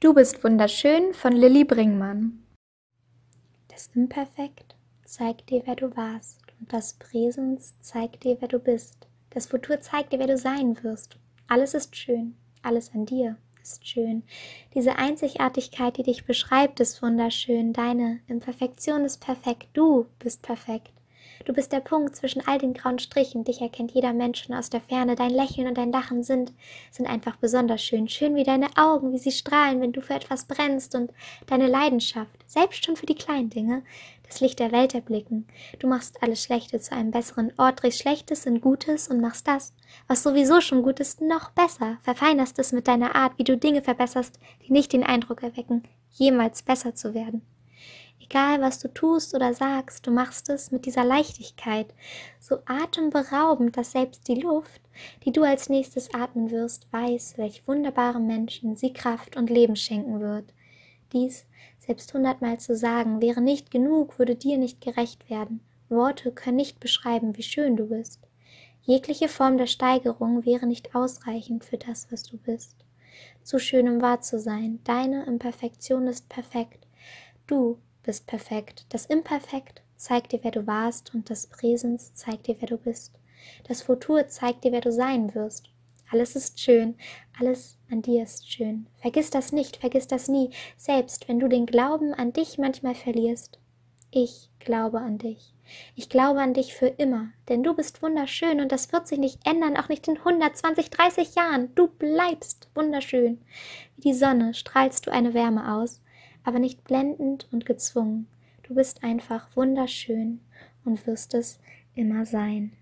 Du bist wunderschön von Lilly Bringmann. Das Imperfekt zeigt dir, wer du warst, und das Präsens zeigt dir, wer du bist. Das Futur zeigt dir, wer du sein wirst. Alles ist schön, alles an dir ist schön. Diese Einzigartigkeit, die dich beschreibt, ist wunderschön. Deine Imperfektion ist perfekt. Du bist perfekt. Du bist der Punkt zwischen all den grauen Strichen. Dich erkennt jeder Mensch schon aus der Ferne. Dein Lächeln und dein Lachen sind, sind einfach besonders schön. Schön wie deine Augen, wie sie strahlen, wenn du für etwas brennst und deine Leidenschaft, selbst schon für die kleinen Dinge, das Licht der Welt erblicken. Du machst alles Schlechte zu einem besseren Ort, drehst Schlechtes in Gutes und machst das, was sowieso schon gut ist, noch besser. Verfeinerst es mit deiner Art, wie du Dinge verbesserst, die nicht den Eindruck erwecken, jemals besser zu werden. Egal, was du tust oder sagst, du machst es mit dieser Leichtigkeit, so atemberaubend, dass selbst die Luft, die du als nächstes atmen wirst, weiß, welch wunderbare Menschen sie Kraft und Leben schenken wird. Dies selbst hundertmal zu sagen, wäre nicht genug, würde dir nicht gerecht werden. Worte können nicht beschreiben, wie schön du bist. Jegliche Form der Steigerung wäre nicht ausreichend für das, was du bist. Zu schön, um wahr zu sein. Deine Imperfektion ist perfekt. Du bist perfekt. Das Imperfekt zeigt dir, wer du warst, und das Präsens zeigt dir, wer du bist. Das Futur zeigt dir, wer du sein wirst. Alles ist schön, alles an dir ist schön. Vergiss das nicht, vergiss das nie, selbst wenn du den Glauben an dich manchmal verlierst. Ich glaube an dich. Ich glaube an dich für immer, denn du bist wunderschön und das wird sich nicht ändern, auch nicht in 100, 20, 30 Jahren. Du bleibst wunderschön. Wie die Sonne strahlst du eine Wärme aus aber nicht blendend und gezwungen. Du bist einfach wunderschön und wirst es immer sein.